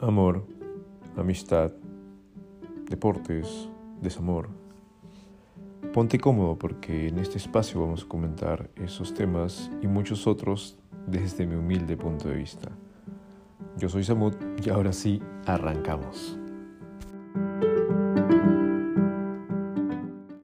amor, amistad, deportes, desamor. Ponte cómodo porque en este espacio vamos a comentar esos temas y muchos otros desde mi humilde punto de vista. Yo soy Samut y ahora sí, arrancamos.